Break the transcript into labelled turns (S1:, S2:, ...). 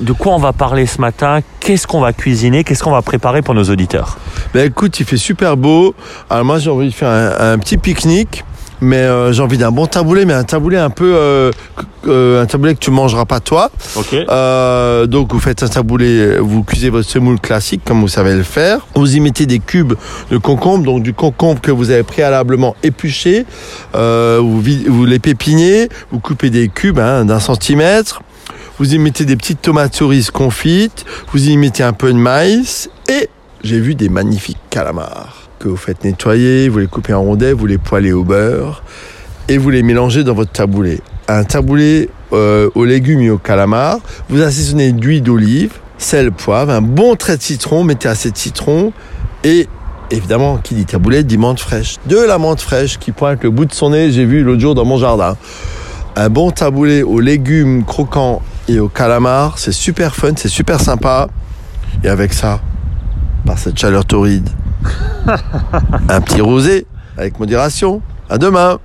S1: De quoi on va parler ce matin? Qu'est-ce qu'on va cuisiner? Qu'est-ce qu'on va préparer pour nos auditeurs?
S2: Ben écoute, il fait super beau. Alors moi j'ai envie de faire un, un petit pique-nique. Mais euh, j'ai envie d'un bon taboulé, mais un taboulé un peu, euh, euh, un taboulé que tu mangeras pas toi.
S1: Ok.
S2: Euh, donc vous faites un taboulé, vous cuisez votre semoule classique comme vous savez le faire. Vous y mettez des cubes de concombre, donc du concombre que vous avez préalablement épluché. Euh, vous les pépinez, vous coupez des cubes hein, d'un centimètre. Vous y mettez des petites tomates cerises confites. Vous y mettez un peu de maïs et j'ai vu des magnifiques calamars que vous faites nettoyer. Vous les coupez en rondelles, vous les poêlez au beurre et vous les mélangez dans votre taboulé. Un taboulé euh, aux légumes et aux calamars. Vous assaisonnez d'huile d'olive, sel, poivre, un bon trait de citron. Mettez assez de citron et évidemment, qui dit taboulé dit menthe fraîche. De la menthe fraîche qui pointe le bout de son nez. J'ai vu l'autre jour dans mon jardin. Un bon taboulé aux légumes croquants et aux calamars, c'est super fun, c'est super sympa. Et avec ça, par cette chaleur torride, un petit rosé avec modération. À demain.